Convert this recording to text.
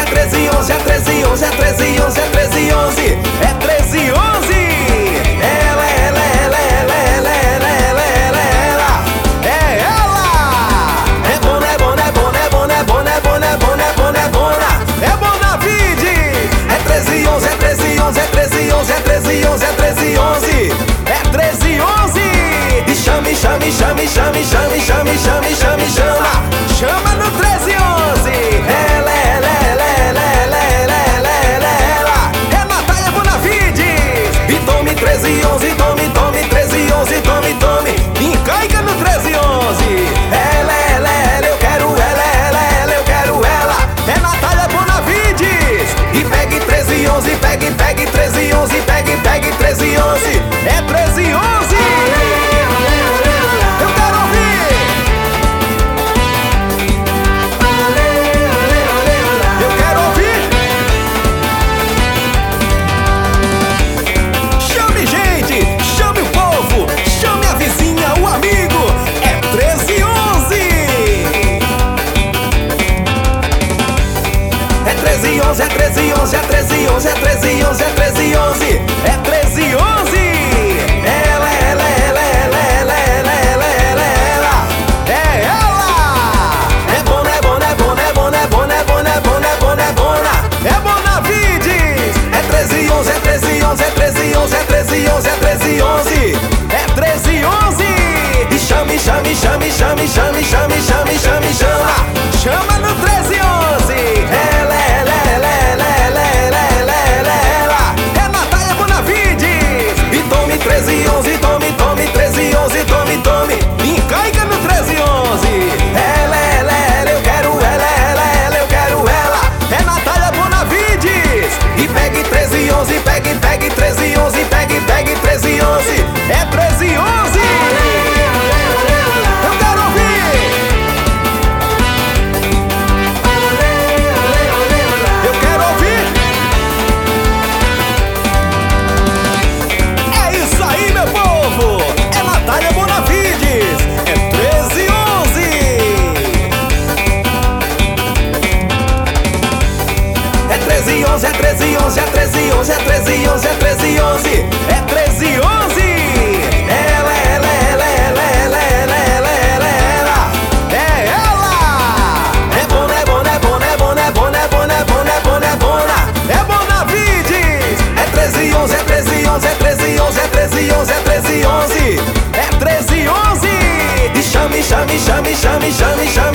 é 13 11, é 13 11, é 13 11, é 13 11, é 13 11. Ela, ela, ela, ela, ela, ela, ela, ela, ela, é ela. É bona, é bona, é bona, é bona, é bona, é bona, é bona, é bona, é bona, é bona vide. É 13 11, é 13 11, é 13 11, é 13 11, é 13 11, é 13 11. E chame, chame, chame, chame, chame, chame, chame, chame, chama, chama no 13 11. 11, é 13, 11, é 13, 11, é 13, 11, é 13, 11, é 13, 11. 11, 11, 12. 13, 11, é 13, 11, é 13, 11, é 13, 11, é 13, 11, é 13, 11. É ela, ela, ela, ela, ela, ela, ela, ela, ela, é ela. É bona, é bona, é bona, é bona, é bona, é bona, é bona, é bona, é bona, é bona vides. É 13, 11, é 13, 11, é 13, 11, é 13, 11, é 13, 11, é 13, 11. E chame, chame, chame, chame, chame, chame.